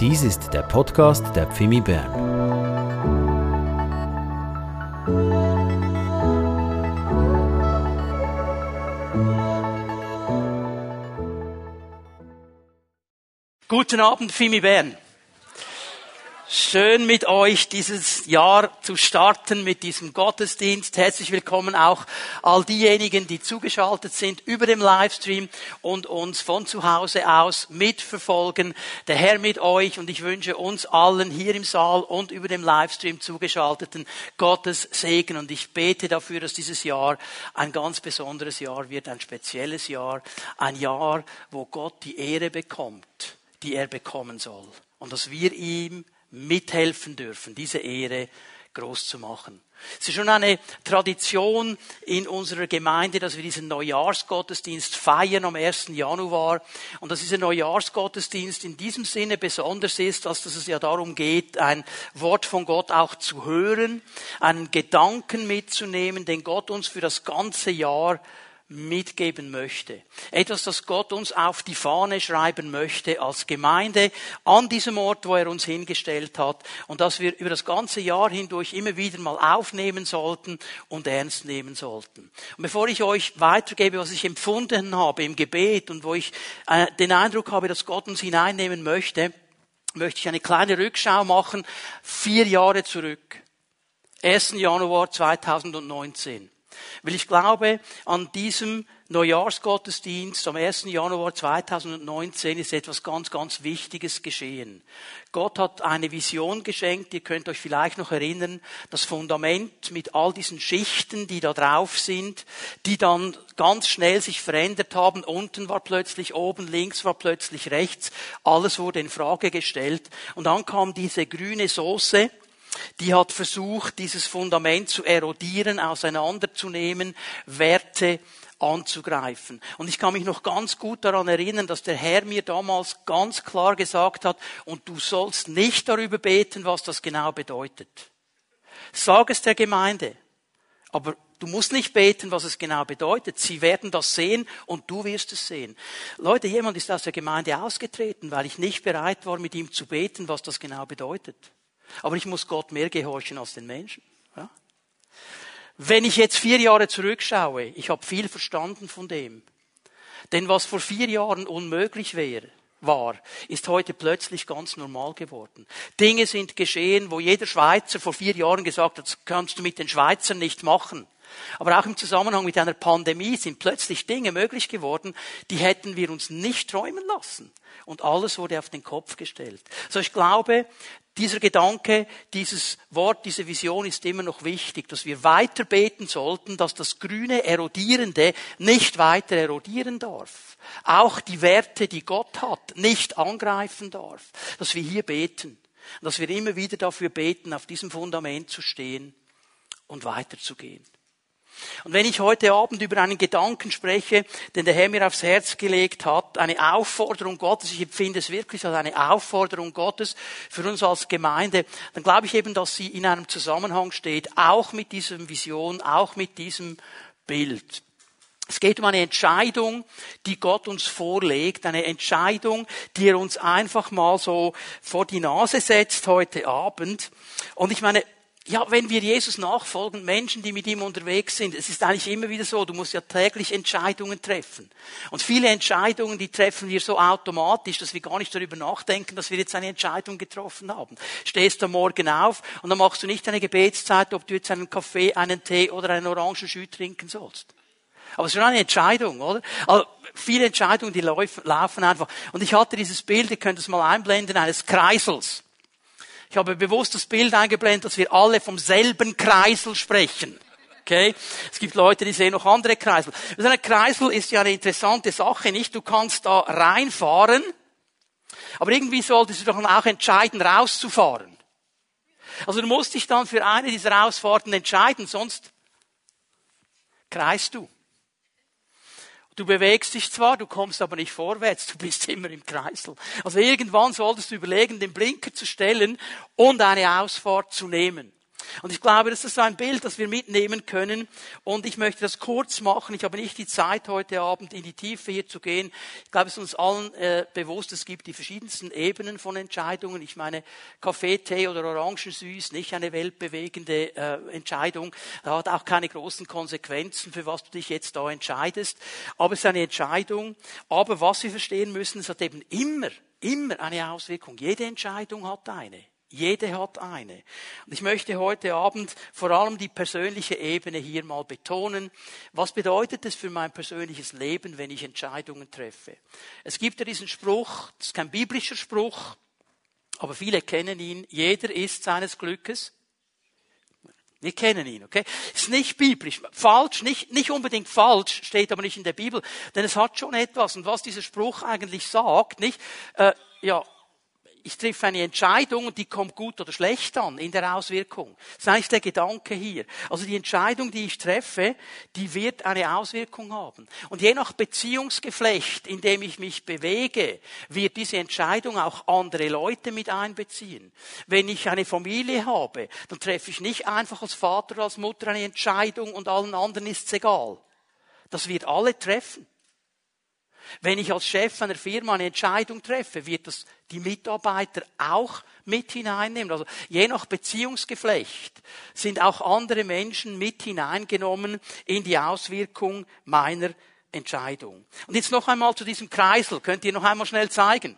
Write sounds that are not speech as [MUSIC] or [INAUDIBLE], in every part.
Dies ist der Podcast der Pfimi Bern. Guten Abend, Fimi Bern. Schön mit euch dieses Jahr zu starten mit diesem Gottesdienst. Herzlich willkommen auch all diejenigen, die zugeschaltet sind über dem Livestream und uns von zu Hause aus mitverfolgen. Der Herr mit euch und ich wünsche uns allen hier im Saal und über dem Livestream zugeschalteten Gottes Segen und ich bete dafür, dass dieses Jahr ein ganz besonderes Jahr wird, ein spezielles Jahr, ein Jahr, wo Gott die Ehre bekommt, die er bekommen soll und dass wir ihm mithelfen dürfen, diese Ehre groß zu machen. Es ist schon eine Tradition in unserer Gemeinde, dass wir diesen Neujahrsgottesdienst feiern am 1. Januar und dass dieser Neujahrsgottesdienst in diesem Sinne besonders ist, dass es ja darum geht, ein Wort von Gott auch zu hören, einen Gedanken mitzunehmen, den Gott uns für das ganze Jahr mitgeben möchte. Etwas, das Gott uns auf die Fahne schreiben möchte als Gemeinde an diesem Ort, wo er uns hingestellt hat und das wir über das ganze Jahr hindurch immer wieder mal aufnehmen sollten und ernst nehmen sollten. Und bevor ich euch weitergebe, was ich empfunden habe im Gebet und wo ich äh, den Eindruck habe, dass Gott uns hineinnehmen möchte, möchte ich eine kleine Rückschau machen, vier Jahre zurück. 1. Januar 2019. Weil ich glaube, an diesem Neujahrsgottesdienst am 1. Januar 2019 ist etwas ganz, ganz Wichtiges geschehen. Gott hat eine Vision geschenkt, ihr könnt euch vielleicht noch erinnern, das Fundament mit all diesen Schichten, die da drauf sind, die dann ganz schnell sich verändert haben. Unten war plötzlich oben, links war plötzlich rechts. Alles wurde in Frage gestellt. Und dann kam diese grüne Soße, die hat versucht, dieses Fundament zu erodieren, auseinanderzunehmen, Werte anzugreifen. Und ich kann mich noch ganz gut daran erinnern, dass der Herr mir damals ganz klar gesagt hat, und du sollst nicht darüber beten, was das genau bedeutet. Sag es der Gemeinde. Aber du musst nicht beten, was es genau bedeutet. Sie werden das sehen und du wirst es sehen. Leute, jemand ist aus der Gemeinde ausgetreten, weil ich nicht bereit war, mit ihm zu beten, was das genau bedeutet. Aber ich muss Gott mehr gehorchen als den Menschen. Ja? Wenn ich jetzt vier Jahre zurückschaue, ich habe viel verstanden von dem. Denn was vor vier Jahren unmöglich wäre, war, ist heute plötzlich ganz normal geworden. Dinge sind geschehen, wo jeder Schweizer vor vier Jahren gesagt hat, das kannst du mit den Schweizern nicht machen. Aber auch im Zusammenhang mit einer Pandemie sind plötzlich Dinge möglich geworden, die hätten wir uns nicht träumen lassen. Und alles wurde auf den Kopf gestellt. So ich glaube, dieser Gedanke, dieses Wort, diese Vision ist immer noch wichtig, dass wir weiter beten sollten, dass das grüne Erodierende nicht weiter erodieren darf. Auch die Werte, die Gott hat, nicht angreifen darf. Dass wir hier beten. Dass wir immer wieder dafür beten, auf diesem Fundament zu stehen und weiterzugehen. Und wenn ich heute Abend über einen Gedanken spreche, den der Herr mir aufs Herz gelegt hat, eine Aufforderung Gottes, ich empfinde es wirklich als eine Aufforderung Gottes für uns als Gemeinde, dann glaube ich eben, dass sie in einem Zusammenhang steht, auch mit dieser Vision, auch mit diesem Bild. Es geht um eine Entscheidung, die Gott uns vorlegt, eine Entscheidung, die er uns einfach mal so vor die Nase setzt heute Abend. Und ich meine, ja, wenn wir Jesus nachfolgen, Menschen, die mit ihm unterwegs sind, es ist eigentlich immer wieder so, du musst ja täglich Entscheidungen treffen. Und viele Entscheidungen, die treffen wir so automatisch, dass wir gar nicht darüber nachdenken, dass wir jetzt eine Entscheidung getroffen haben. Stehst am Morgen auf und dann machst du nicht eine Gebetszeit, ob du jetzt einen Kaffee, einen Tee oder einen Orangenjus trinken sollst. Aber es ist schon eine Entscheidung, oder? Also viele Entscheidungen, die laufen einfach. Und ich hatte dieses Bild, ihr könnt es mal einblenden, eines Kreisels. Ich habe bewusst das Bild eingeblendet, dass wir alle vom selben Kreisel sprechen. Okay? Es gibt Leute, die sehen noch andere Kreisel. So ein Kreisel ist ja eine interessante Sache, nicht? Du kannst da reinfahren, aber irgendwie solltest du doch auch entscheiden, rauszufahren. Also du musst dich dann für eine dieser Ausfahrten entscheiden, sonst kreist du. Du bewegst dich zwar, du kommst aber nicht vorwärts, du bist immer im Kreisel. Also irgendwann solltest du überlegen, den Blinker zu stellen und eine Ausfahrt zu nehmen. Und ich glaube, das ist ein Bild, das wir mitnehmen können. Und ich möchte das kurz machen. Ich habe nicht die Zeit, heute Abend in die Tiefe hier zu gehen. Ich glaube, es ist uns allen äh, bewusst, es gibt die verschiedensten Ebenen von Entscheidungen. Ich meine, Kaffee, Tee oder Orangensüß, nicht eine weltbewegende äh, Entscheidung. Da hat auch keine großen Konsequenzen, für was du dich jetzt da entscheidest. Aber es ist eine Entscheidung. Aber was wir verstehen müssen, es hat eben immer, immer eine Auswirkung. Jede Entscheidung hat eine. Jede hat eine. Und ich möchte heute Abend vor allem die persönliche Ebene hier mal betonen. Was bedeutet es für mein persönliches Leben, wenn ich Entscheidungen treffe? Es gibt ja diesen Spruch, das ist kein biblischer Spruch, aber viele kennen ihn. Jeder ist seines Glückes. Wir kennen ihn, okay? Ist nicht biblisch. Falsch, nicht, nicht unbedingt falsch, steht aber nicht in der Bibel, denn es hat schon etwas. Und was dieser Spruch eigentlich sagt, nicht? Äh, ja, ich treffe eine Entscheidung und die kommt gut oder schlecht an in der Auswirkung. Das ist eigentlich der Gedanke hier. Also die Entscheidung, die ich treffe, die wird eine Auswirkung haben. Und je nach Beziehungsgeflecht, in dem ich mich bewege, wird diese Entscheidung auch andere Leute mit einbeziehen. Wenn ich eine Familie habe, dann treffe ich nicht einfach als Vater oder als Mutter eine Entscheidung und allen anderen ist es egal. Das wird alle treffen. Wenn ich als Chef einer Firma eine Entscheidung treffe, wird das die Mitarbeiter auch mit hineinnehmen. Also je nach Beziehungsgeflecht sind auch andere Menschen mit hineingenommen in die Auswirkung meiner Entscheidung. Und jetzt noch einmal zu diesem Kreisel. Könnt ihr noch einmal schnell zeigen?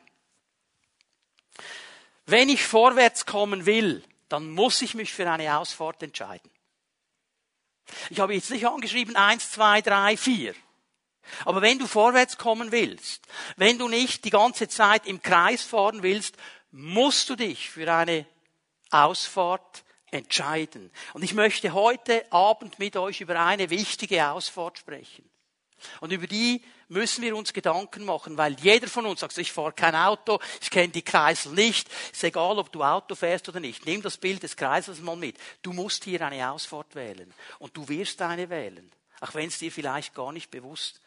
Wenn ich vorwärts kommen will, dann muss ich mich für eine Ausfahrt entscheiden. Ich habe jetzt nicht angeschrieben eins, zwei, drei, vier. Aber wenn du vorwärts kommen willst, wenn du nicht die ganze Zeit im Kreis fahren willst, musst du dich für eine Ausfahrt entscheiden. Und ich möchte heute Abend mit euch über eine wichtige Ausfahrt sprechen. Und über die müssen wir uns Gedanken machen, weil jeder von uns sagt, ich fahre kein Auto, ich kenne die Kreisel nicht, ist egal, ob du Auto fährst oder nicht. Nimm das Bild des Kreisels mal mit. Du musst hier eine Ausfahrt wählen. Und du wirst eine wählen. Auch wenn es dir vielleicht gar nicht bewusst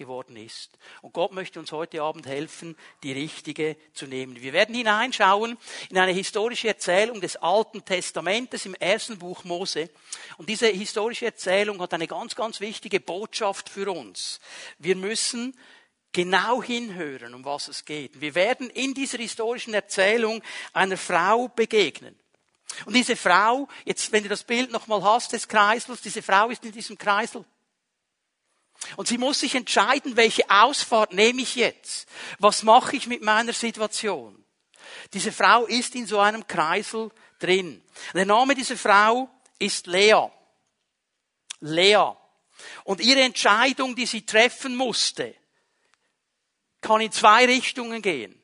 geworden ist. Und Gott möchte uns heute Abend helfen, die richtige zu nehmen. Wir werden hineinschauen in eine historische Erzählung des Alten Testamentes im ersten Buch Mose. Und diese historische Erzählung hat eine ganz, ganz wichtige Botschaft für uns. Wir müssen genau hinhören, um was es geht. Wir werden in dieser historischen Erzählung einer Frau begegnen. Und diese Frau, jetzt, wenn du das Bild nochmal hast des Kreisels, diese Frau ist in diesem Kreisel. Und sie muss sich entscheiden, welche Ausfahrt nehme ich jetzt? Was mache ich mit meiner Situation? Diese Frau ist in so einem Kreisel drin. Der Name dieser Frau ist Lea. Lea. Und ihre Entscheidung, die sie treffen musste, kann in zwei Richtungen gehen.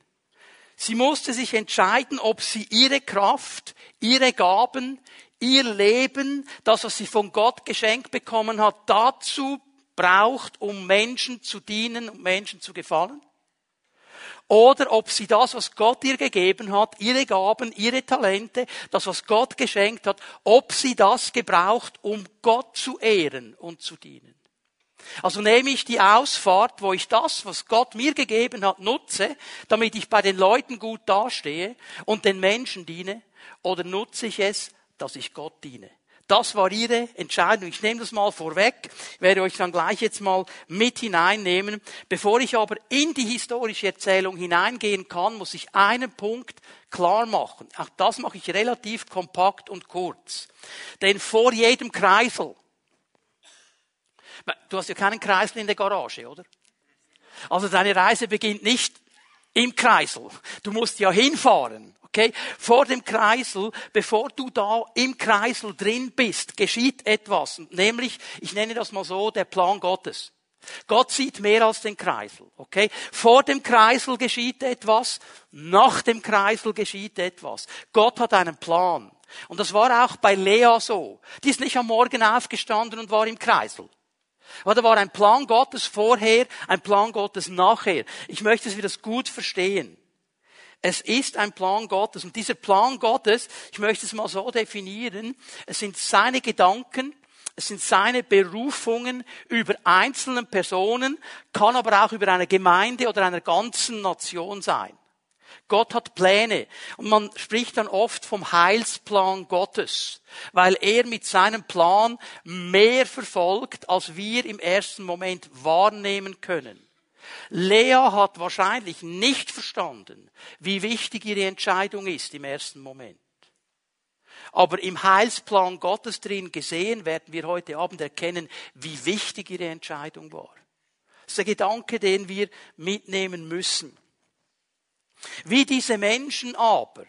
Sie musste sich entscheiden, ob sie ihre Kraft, ihre Gaben, ihr Leben, das, was sie von Gott geschenkt bekommen hat, dazu braucht, um Menschen zu dienen und Menschen zu gefallen? Oder ob sie das, was Gott ihr gegeben hat, ihre Gaben, ihre Talente, das, was Gott geschenkt hat, ob sie das gebraucht, um Gott zu ehren und zu dienen. Also nehme ich die Ausfahrt, wo ich das, was Gott mir gegeben hat, nutze, damit ich bei den Leuten gut dastehe und den Menschen diene, oder nutze ich es, dass ich Gott diene. Das war ihre Entscheidung. Ich nehme das mal vorweg, werde euch dann gleich jetzt mal mit hineinnehmen. Bevor ich aber in die historische Erzählung hineingehen kann, muss ich einen Punkt klar machen. Auch das mache ich relativ kompakt und kurz. Denn vor jedem Kreisel, du hast ja keinen Kreisel in der Garage, oder? Also deine Reise beginnt nicht im Kreisel. Du musst ja hinfahren. Okay? Vor dem Kreisel, bevor du da im Kreisel drin bist, geschieht etwas. Nämlich, ich nenne das mal so, der Plan Gottes. Gott sieht mehr als den Kreisel, okay? Vor dem Kreisel geschieht etwas, nach dem Kreisel geschieht etwas. Gott hat einen Plan. Und das war auch bei Lea so. Die ist nicht am Morgen aufgestanden und war im Kreisel. Aber da war ein Plan Gottes vorher, ein Plan Gottes nachher. Ich möchte, dass wir das gut verstehen. Es ist ein Plan Gottes. Und dieser Plan Gottes, ich möchte es mal so definieren, es sind seine Gedanken, es sind seine Berufungen über einzelnen Personen, kann aber auch über eine Gemeinde oder einer ganzen Nation sein. Gott hat Pläne. Und man spricht dann oft vom Heilsplan Gottes, weil er mit seinem Plan mehr verfolgt, als wir im ersten Moment wahrnehmen können. Lea hat wahrscheinlich nicht verstanden, wie wichtig ihre Entscheidung ist im ersten Moment. Aber im Heilsplan Gottes drin gesehen werden wir heute Abend erkennen, wie wichtig ihre Entscheidung war. Das ist der Gedanke, den wir mitnehmen müssen. Wie diese Menschen aber,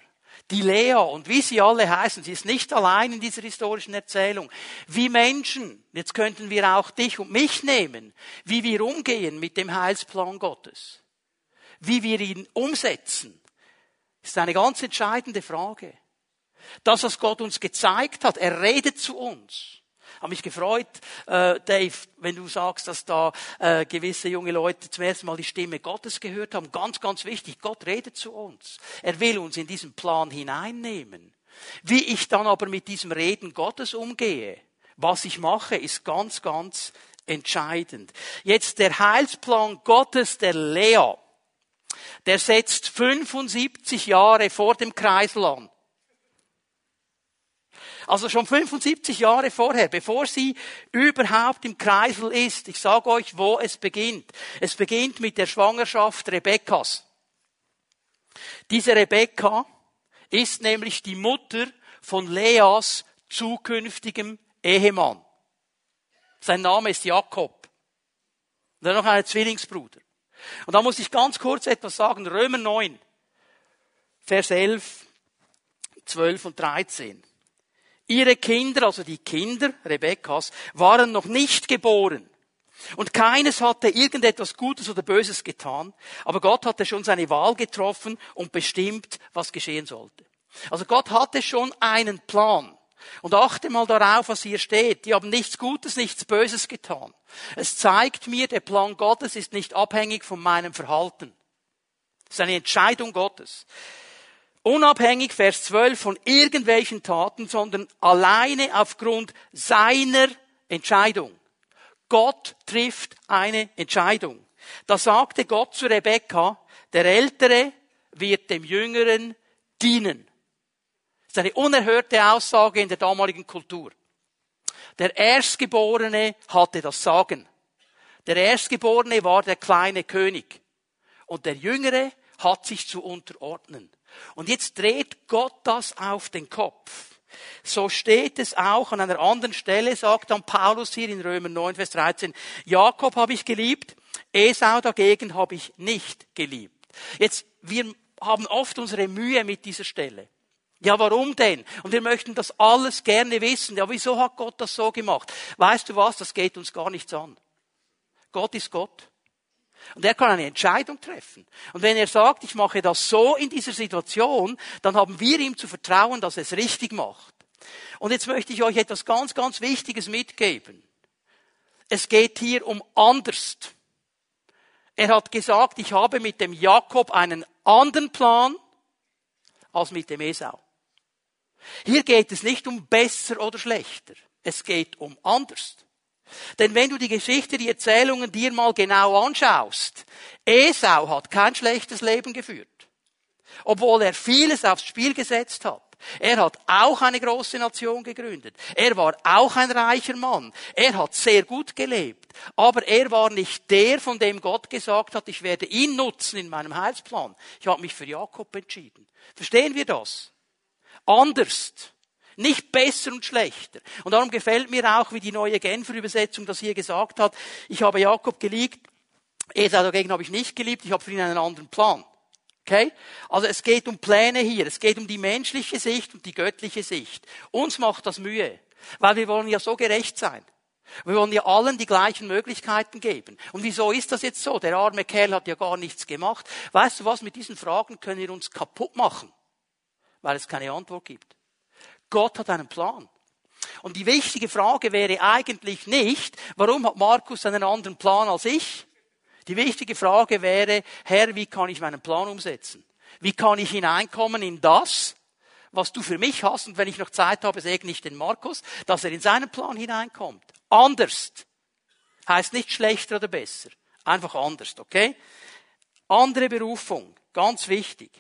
die Lea und wie sie alle heißen, sie ist nicht allein in dieser historischen Erzählung, wie Menschen, jetzt könnten wir auch dich und mich nehmen, wie wir umgehen mit dem Heilsplan Gottes, wie wir ihn umsetzen, ist eine ganz entscheidende Frage. Das, was Gott uns gezeigt hat, er redet zu uns habe mich gefreut, äh, Dave, wenn du sagst, dass da äh, gewisse junge Leute zum ersten Mal die Stimme Gottes gehört haben. Ganz, ganz wichtig, Gott redet zu uns. Er will uns in diesen Plan hineinnehmen. Wie ich dann aber mit diesem Reden Gottes umgehe, was ich mache, ist ganz, ganz entscheidend. Jetzt der Heilsplan Gottes, der Lea, der setzt 75 Jahre vor dem Kreisel an. Also schon 75 Jahre vorher, bevor sie überhaupt im Kreisel ist. Ich sage euch, wo es beginnt. Es beginnt mit der Schwangerschaft Rebekkas. Diese Rebekka ist nämlich die Mutter von Leas zukünftigem Ehemann. Sein Name ist Jakob. Und er noch ein Zwillingsbruder. Und da muss ich ganz kurz etwas sagen. Römer 9, Vers 11, 12 und 13. Ihre Kinder, also die Kinder Rebekkas, waren noch nicht geboren. Und keines hatte irgendetwas Gutes oder Böses getan, aber Gott hatte schon seine Wahl getroffen und bestimmt, was geschehen sollte. Also Gott hatte schon einen Plan. Und achte mal darauf, was hier steht. Die haben nichts Gutes, nichts Böses getan. Es zeigt mir, der Plan Gottes ist nicht abhängig von meinem Verhalten. Es ist eine Entscheidung Gottes unabhängig, Vers 12, von irgendwelchen Taten, sondern alleine aufgrund seiner Entscheidung. Gott trifft eine Entscheidung. Da sagte Gott zu Rebekka, der Ältere wird dem Jüngeren dienen. Das ist eine unerhörte Aussage in der damaligen Kultur. Der Erstgeborene hatte das Sagen. Der Erstgeborene war der kleine König. Und der Jüngere hat sich zu unterordnen. Und jetzt dreht Gott das auf den Kopf. So steht es auch an einer anderen Stelle, sagt dann Paulus hier in Römer 9, Vers 13, Jakob habe ich geliebt, Esau dagegen habe ich nicht geliebt. Jetzt, wir haben oft unsere Mühe mit dieser Stelle. Ja, warum denn? Und wir möchten das alles gerne wissen. Ja, wieso hat Gott das so gemacht? Weißt du was? Das geht uns gar nichts an. Gott ist Gott. Und er kann eine Entscheidung treffen. Und wenn er sagt, ich mache das so in dieser Situation, dann haben wir ihm zu vertrauen, dass er es richtig macht. Und jetzt möchte ich euch etwas ganz, ganz Wichtiges mitgeben. Es geht hier um anders. Er hat gesagt, ich habe mit dem Jakob einen anderen Plan als mit dem Esau. Hier geht es nicht um besser oder schlechter. Es geht um anders. Denn wenn du die Geschichte, die Erzählungen dir mal genau anschaust, Esau hat kein schlechtes Leben geführt. Obwohl er vieles aufs Spiel gesetzt hat. Er hat auch eine große Nation gegründet. Er war auch ein reicher Mann. Er hat sehr gut gelebt. Aber er war nicht der, von dem Gott gesagt hat, ich werde ihn nutzen in meinem Heilsplan. Ich habe mich für Jakob entschieden. Verstehen wir das? Anders. Nicht besser und schlechter. Und darum gefällt mir auch, wie die neue Genfer Übersetzung das hier gesagt hat. Ich habe Jakob geliebt, Esau dagegen habe ich nicht geliebt, ich habe für ihn einen anderen Plan. Okay? Also es geht um Pläne hier, es geht um die menschliche Sicht und die göttliche Sicht. Uns macht das Mühe, weil wir wollen ja so gerecht sein. Wir wollen ja allen die gleichen Möglichkeiten geben. Und wieso ist das jetzt so? Der arme Kerl hat ja gar nichts gemacht. Weißt du was, mit diesen Fragen können wir uns kaputt machen, weil es keine Antwort gibt. Gott hat einen Plan. Und die wichtige Frage wäre eigentlich nicht, warum hat Markus einen anderen Plan als ich? Die wichtige Frage wäre, Herr, wie kann ich meinen Plan umsetzen? Wie kann ich hineinkommen in das, was du für mich hast? Und wenn ich noch Zeit habe, segne ich den Markus, dass er in seinen Plan hineinkommt. Anders. Heißt nicht schlechter oder besser. Einfach anders, okay? Andere Berufung. Ganz wichtig.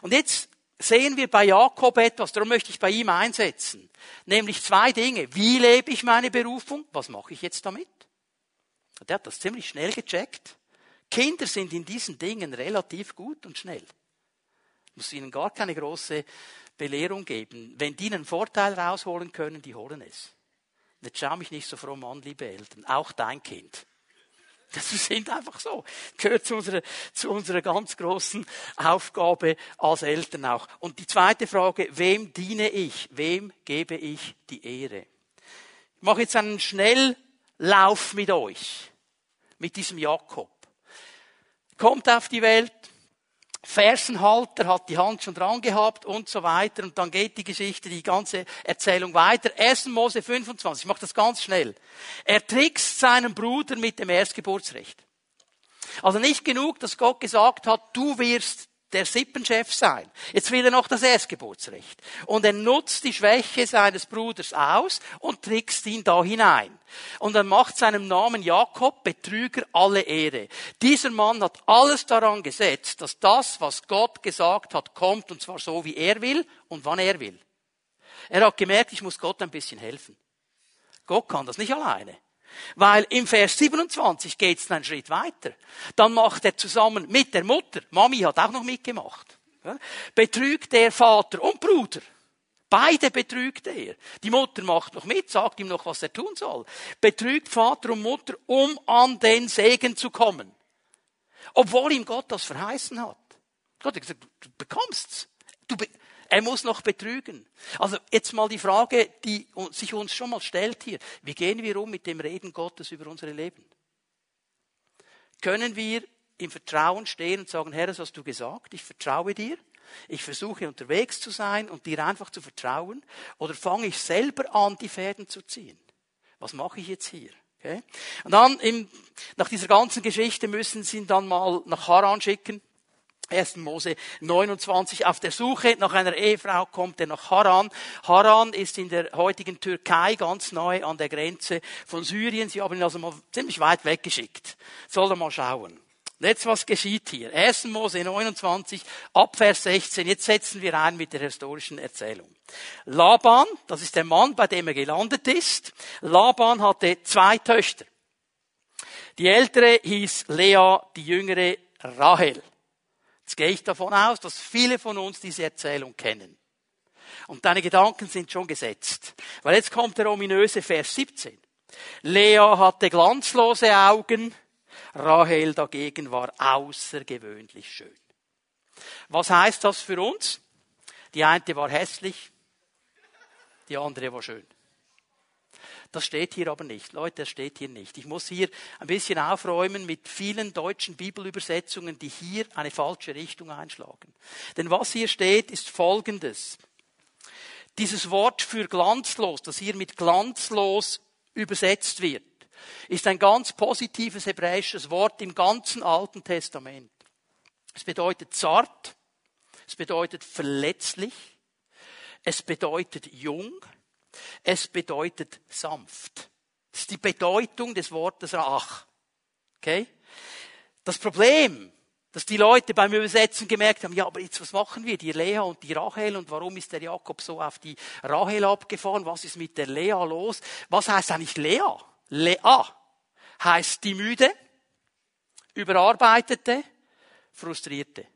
Und jetzt sehen wir bei Jakob etwas, darum möchte ich bei ihm einsetzen. Nämlich zwei Dinge. Wie lebe ich meine Berufung? Was mache ich jetzt damit? Der hat das ziemlich schnell gecheckt. Kinder sind in diesen Dingen relativ gut und schnell. Ich muss ihnen gar keine große Belehrung geben. Wenn die einen Vorteil rausholen können, die holen es. Jetzt schau mich nicht so fromm an, liebe Eltern. Auch dein Kind. Das sind einfach so. Gehört zu unserer, zu unserer ganz großen Aufgabe als Eltern auch. Und die zweite Frage, wem diene ich? Wem gebe ich die Ehre? Ich mache jetzt einen Schnelllauf mit euch. Mit diesem Jakob. Kommt auf die Welt, Fersenhalter hat die Hand schon dran gehabt und so weiter. Und dann geht die Geschichte, die ganze Erzählung weiter. 1. Mose 25, ich mache das ganz schnell. Er trickst seinen Bruder mit dem Erstgeburtsrecht. Also nicht genug, dass Gott gesagt hat, du wirst der Sippenchef sein. Jetzt will er noch das Erstgeburtsrecht. Und er nutzt die Schwäche seines Bruders aus und trickst ihn da hinein. Und er macht seinem Namen Jakob, Betrüger, alle Ehre. Dieser Mann hat alles daran gesetzt, dass das, was Gott gesagt hat, kommt, und zwar so, wie er will und wann er will. Er hat gemerkt, ich muss Gott ein bisschen helfen. Gott kann das nicht alleine. Weil im Vers 27 geht es einen Schritt weiter. Dann macht er zusammen mit der Mutter, Mami hat auch noch mitgemacht, betrügt er Vater und Bruder. Beide betrügt er. Die Mutter macht noch mit, sagt ihm noch, was er tun soll. Betrügt Vater und Mutter, um an den Segen zu kommen. Obwohl ihm Gott das verheißen hat. Gott hat gesagt, du bekommst's. Du er muss noch betrügen. Also jetzt mal die Frage, die sich uns schon mal stellt hier. Wie gehen wir um mit dem Reden Gottes über unsere Leben? Können wir im Vertrauen stehen und sagen, Herr, das hast du gesagt, ich vertraue dir, ich versuche unterwegs zu sein und dir einfach zu vertrauen, oder fange ich selber an, die Fäden zu ziehen? Was mache ich jetzt hier? Okay? Und dann, im, nach dieser ganzen Geschichte müssen sie ihn dann mal nach Haran schicken. 1. Mose 29 auf der Suche nach einer Ehefrau kommt er nach Haran. Haran ist in der heutigen Türkei ganz nahe an der Grenze von Syrien. Sie haben ihn also mal ziemlich weit weggeschickt. Soll er mal schauen. Jetzt was geschieht hier? 1. Mose 29 ab Vers 16. Jetzt setzen wir ein mit der historischen Erzählung. Laban, das ist der Mann, bei dem er gelandet ist. Laban hatte zwei Töchter. Die ältere hieß Lea, die jüngere Rahel. Jetzt gehe ich davon aus, dass viele von uns diese Erzählung kennen. Und deine Gedanken sind schon gesetzt. Weil jetzt kommt der ominöse Vers 17. Lea hatte glanzlose Augen, Rahel dagegen war außergewöhnlich schön. Was heißt das für uns? Die eine war hässlich, die andere war schön. Das steht hier aber nicht. Leute, das steht hier nicht. Ich muss hier ein bisschen aufräumen mit vielen deutschen Bibelübersetzungen, die hier eine falsche Richtung einschlagen. Denn was hier steht, ist Folgendes. Dieses Wort für glanzlos, das hier mit glanzlos übersetzt wird, ist ein ganz positives hebräisches Wort im ganzen Alten Testament. Es bedeutet zart, es bedeutet verletzlich, es bedeutet jung, es bedeutet sanft. Das ist die Bedeutung des Wortes Ach. Okay? Das Problem, dass die Leute beim Übersetzen gemerkt haben, ja, aber jetzt was machen wir? Die Lea und die Rachel und warum ist der Jakob so auf die Rachel abgefahren? Was ist mit der Lea los? Was heißt eigentlich Lea? Lea heißt die müde, überarbeitete, frustrierte.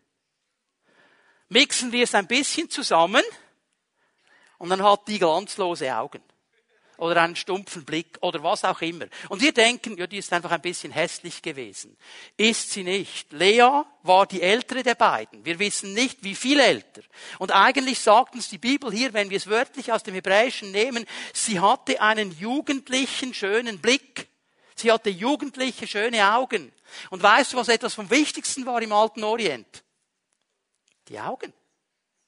Mixen wir es ein bisschen zusammen und dann hat die glanzlose Augen. Oder einen stumpfen Blick oder was auch immer. Und wir denken, ja, die ist einfach ein bisschen hässlich gewesen. Ist sie nicht. Lea war die ältere der beiden. Wir wissen nicht, wie viel älter. Und eigentlich sagt uns die Bibel hier, wenn wir es wörtlich aus dem Hebräischen nehmen, sie hatte einen jugendlichen, schönen Blick. Sie hatte jugendliche, schöne Augen. Und weißt du, was etwas vom Wichtigsten war im alten Orient? Die Augen.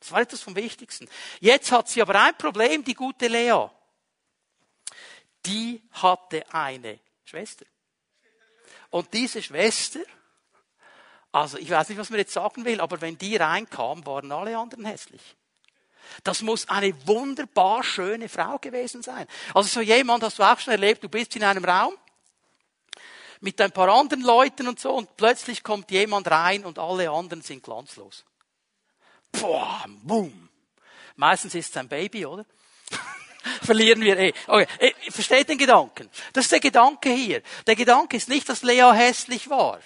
Das war etwas vom Wichtigsten. Jetzt hat sie aber ein Problem, die gute Lea. Die hatte eine Schwester. Und diese Schwester, also ich weiß nicht, was man jetzt sagen will, aber wenn die reinkam, waren alle anderen hässlich. Das muss eine wunderbar schöne Frau gewesen sein. Also so jemand hast du auch schon erlebt, du bist in einem Raum mit ein paar anderen Leuten und so und plötzlich kommt jemand rein und alle anderen sind glanzlos. Boah, boom. Meistens ist es ein Baby, oder? [LAUGHS] Verlieren wir eh. Okay. Eh, versteht den Gedanken? Das ist der Gedanke hier. Der Gedanke ist nicht, dass Lea hässlich war,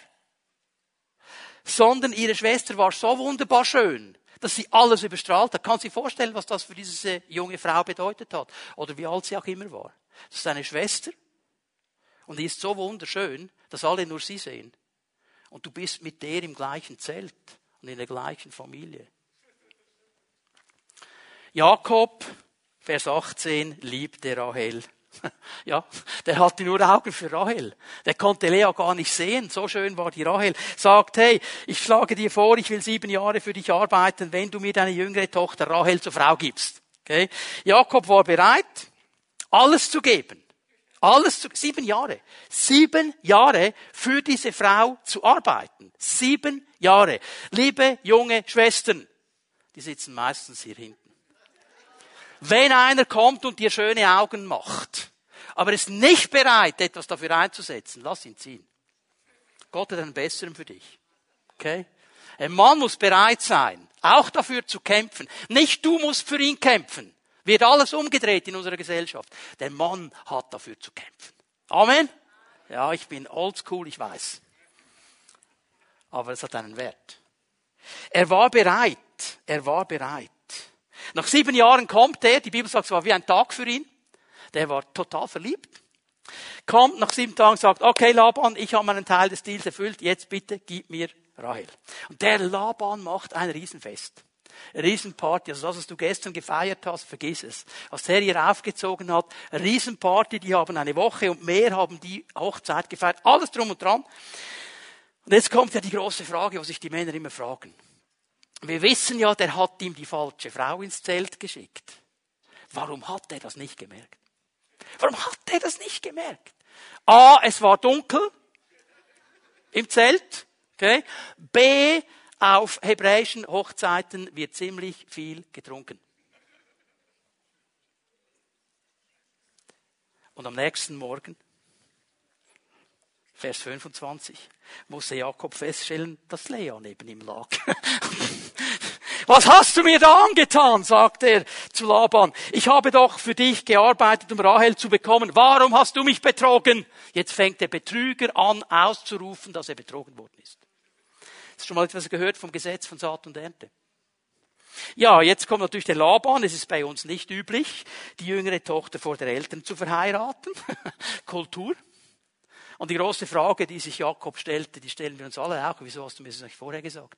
sondern ihre Schwester war so wunderbar schön, dass sie alles überstrahlt hat. Kann sie vorstellen, was das für diese junge Frau bedeutet hat? Oder wie alt sie auch immer war. Das ist eine Schwester. Und die ist so wunderschön, dass alle nur sie sehen. Und du bist mit der im gleichen Zelt und in der gleichen Familie. Jakob, Vers 18, liebte Rahel. [LAUGHS] Ja, der hatte nur Augen für Rahel. Der konnte Lea gar nicht sehen. So schön war die Rahel. Sagt, hey, ich schlage dir vor, ich will sieben Jahre für dich arbeiten, wenn du mir deine jüngere Tochter Rahel zur Frau gibst. Okay? Jakob war bereit, alles zu geben. Alles zu, sieben Jahre. Sieben Jahre für diese Frau zu arbeiten. Sieben Jahre. Liebe junge Schwestern, die sitzen meistens hier hinten. Wenn einer kommt und dir schöne Augen macht, aber ist nicht bereit, etwas dafür einzusetzen, lass ihn ziehen. Gott hat einen besseren für dich. Okay? Ein Mann muss bereit sein, auch dafür zu kämpfen. Nicht du musst für ihn kämpfen. Wird alles umgedreht in unserer Gesellschaft. Der Mann hat dafür zu kämpfen. Amen? Ja, ich bin oldschool, ich weiß. Aber es hat einen Wert. Er war bereit. Er war bereit. Nach sieben Jahren kommt er, die Bibel sagt, es war wie ein Tag für ihn. Der war total verliebt. Kommt nach sieben Tagen sagt, okay Laban, ich habe meinen Teil des Deals erfüllt, jetzt bitte gib mir Rahel. Und der Laban macht ein Riesenfest. Riesenparty, also das, was du gestern gefeiert hast, vergiss es. Was er hier aufgezogen hat, Riesenparty, die haben eine Woche und mehr haben die Hochzeit gefeiert, alles drum und dran. Und jetzt kommt ja die große Frage, was sich die Männer immer fragen. Wir wissen ja, der hat ihm die falsche Frau ins Zelt geschickt. Warum hat er das nicht gemerkt? Warum hat er das nicht gemerkt? A, es war dunkel im Zelt. Okay. B, auf hebräischen Hochzeiten wird ziemlich viel getrunken. Und am nächsten Morgen, Vers 25, musste Jakob feststellen, dass Lea neben ihm lag. [LAUGHS] Was hast du mir da angetan? sagt er zu Laban. Ich habe doch für dich gearbeitet, um Rahel zu bekommen. Warum hast du mich betrogen? Jetzt fängt der Betrüger an auszurufen, dass er betrogen worden ist. Hast du schon mal etwas gehört vom Gesetz von Saat und Ernte? Ja, jetzt kommt natürlich der Laban. Es ist bei uns nicht üblich, die jüngere Tochter vor der Eltern zu verheiraten. [LAUGHS] Kultur. Und die große Frage, die sich Jakob stellte, die stellen wir uns alle auch. Wieso hast du mir das nicht vorher gesagt?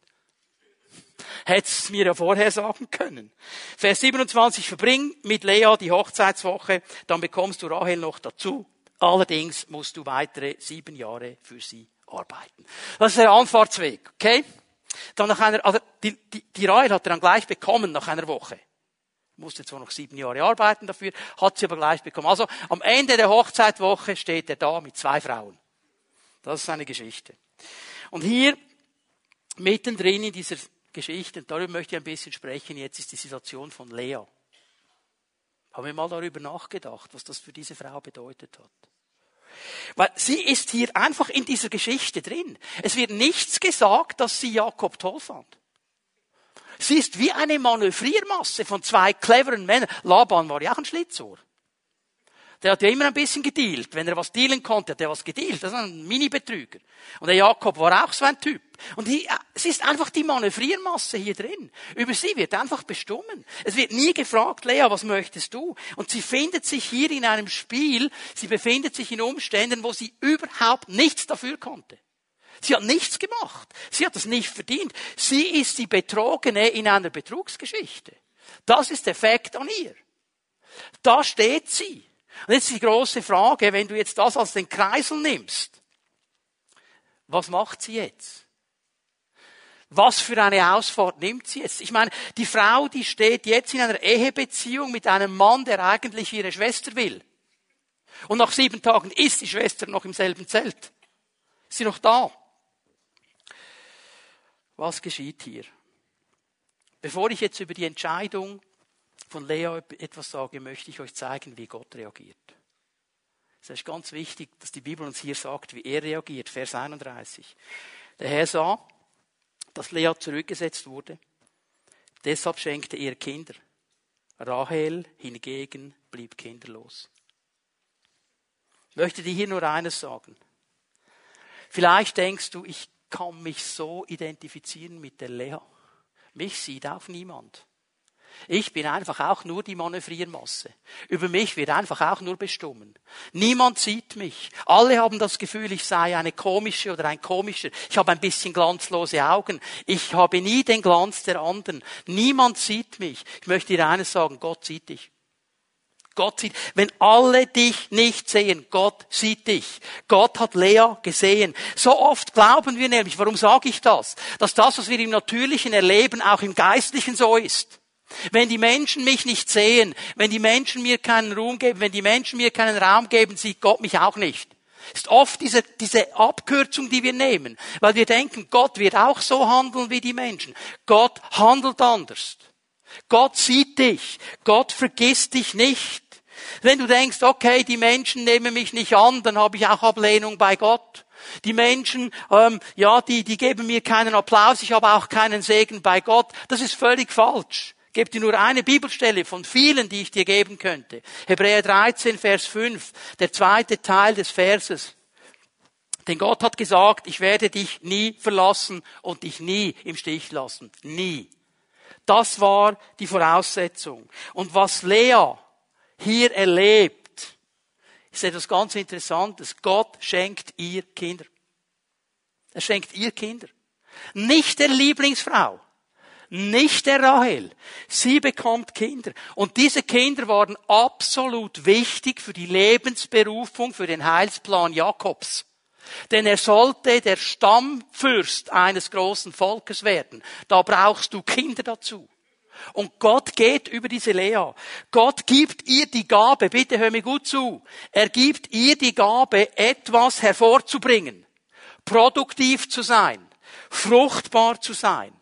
Hättest es mir ja vorher sagen können. Vers 27, verbring mit Lea die Hochzeitswoche, dann bekommst du Rahel noch dazu. Allerdings musst du weitere sieben Jahre für sie arbeiten. Das ist der Anfahrtsweg, okay? Dann nach einer, also die, die, die Rahel hat er dann gleich bekommen nach einer Woche. Musste zwar noch sieben Jahre arbeiten dafür, hat sie aber gleich bekommen. Also am Ende der Hochzeitwoche steht er da mit zwei Frauen. Das ist seine Geschichte. Und hier mittendrin in dieser Geschichte, und darüber möchte ich ein bisschen sprechen, jetzt ist die Situation von Lea. Haben wir mal darüber nachgedacht, was das für diese Frau bedeutet hat? Weil sie ist hier einfach in dieser Geschichte drin. Es wird nichts gesagt, dass sie Jakob toll fand. Sie ist wie eine Manövriermasse von zwei cleveren Männern. Laban war ja auch ein Schlitzohr. Der hat ja immer ein bisschen gedealt. Wenn er was dealen konnte, hat er was gedealt. Das ist ein Mini-Betrüger. Und der Jakob war auch so ein Typ. Und hier, es ist einfach die Manövriermasse hier drin. Über sie wird einfach bestimmen. Es wird nie gefragt, Lea, was möchtest du? Und sie findet sich hier in einem Spiel, sie befindet sich in Umständen, wo sie überhaupt nichts dafür konnte. Sie hat nichts gemacht. Sie hat das nicht verdient. Sie ist die Betrogene in einer Betrugsgeschichte. Das ist der Fakt an ihr. Da steht sie. Und jetzt die große Frage, wenn du jetzt das als den Kreisel nimmst, was macht sie jetzt? Was für eine Ausfahrt nimmt sie jetzt? Ich meine, die Frau, die steht jetzt in einer Ehebeziehung mit einem Mann, der eigentlich ihre Schwester will. Und nach sieben Tagen ist die Schwester noch im selben Zelt. Ist sie noch da? Was geschieht hier? Bevor ich jetzt über die Entscheidung von Lea etwas sage, möchte ich euch zeigen, wie Gott reagiert. Es ist ganz wichtig, dass die Bibel uns hier sagt, wie er reagiert. Vers 31. Der Herr sah, dass Lea zurückgesetzt wurde, Deshalb schenkte er Kinder. Rahel hingegen blieb kinderlos. Ich möchte dir hier nur eines sagen. Vielleicht denkst du, ich kann mich so identifizieren mit der Lea. Mich sieht auch niemand. Ich bin einfach auch nur die Manövriermasse. Über mich wird einfach auch nur bestimmen. Niemand sieht mich. Alle haben das Gefühl, ich sei eine komische oder ein komischer. Ich habe ein bisschen glanzlose Augen. Ich habe nie den Glanz der anderen. Niemand sieht mich. Ich möchte dir eines sagen, Gott sieht dich. Gott sieht, wenn alle dich nicht sehen, Gott sieht dich. Gott hat Lea gesehen. So oft glauben wir nämlich, warum sage ich das? Dass das, was wir im Natürlichen erleben, auch im Geistlichen so ist. Wenn die Menschen mich nicht sehen, wenn die Menschen mir keinen Ruhm geben, wenn die Menschen mir keinen Raum geben, sieht Gott mich auch nicht. Ist oft diese, diese Abkürzung, die wir nehmen, weil wir denken, Gott wird auch so handeln wie die Menschen. Gott handelt anders. Gott sieht dich. Gott vergisst dich nicht. Wenn du denkst, okay, die Menschen nehmen mich nicht an, dann habe ich auch Ablehnung bei Gott. Die Menschen, ähm, ja, die, die geben mir keinen Applaus, ich habe auch keinen Segen bei Gott. Das ist völlig falsch gebe dir nur eine Bibelstelle von vielen, die ich dir geben könnte. Hebräer 13, Vers 5, der zweite Teil des Verses. Denn Gott hat gesagt, ich werde dich nie verlassen und dich nie im Stich lassen. Nie. Das war die Voraussetzung. Und was Lea hier erlebt, ist etwas ganz Interessantes. Gott schenkt ihr Kinder. Er schenkt ihr Kinder. Nicht der Lieblingsfrau nicht der Rahel. Sie bekommt Kinder. Und diese Kinder waren absolut wichtig für die Lebensberufung, für den Heilsplan Jakobs. Denn er sollte der Stammfürst eines großen Volkes werden. Da brauchst du Kinder dazu. Und Gott geht über diese Lea. Gott gibt ihr die Gabe, bitte hör mir gut zu, er gibt ihr die Gabe, etwas hervorzubringen, produktiv zu sein, fruchtbar zu sein.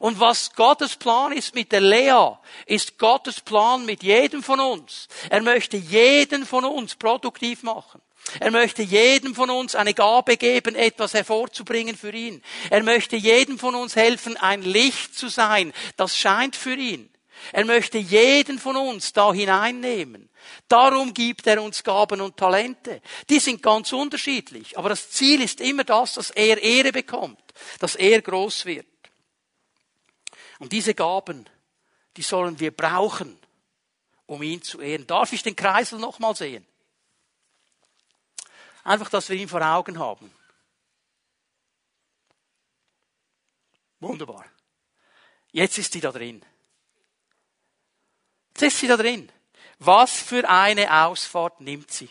Und was Gottes Plan ist mit der Lea, ist Gottes Plan mit jedem von uns. Er möchte jeden von uns produktiv machen. Er möchte jedem von uns eine Gabe geben, etwas hervorzubringen für ihn. Er möchte jedem von uns helfen, ein Licht zu sein, das scheint für ihn. Er möchte jeden von uns da hineinnehmen. Darum gibt er uns Gaben und Talente. Die sind ganz unterschiedlich. Aber das Ziel ist immer das, dass er Ehre bekommt, dass er groß wird. Und diese Gaben, die sollen wir brauchen, um ihn zu ehren. Darf ich den Kreisel nochmal sehen? Einfach, dass wir ihn vor Augen haben. Wunderbar. Jetzt ist sie da drin. Jetzt ist sie da drin. Was für eine Ausfahrt nimmt sie?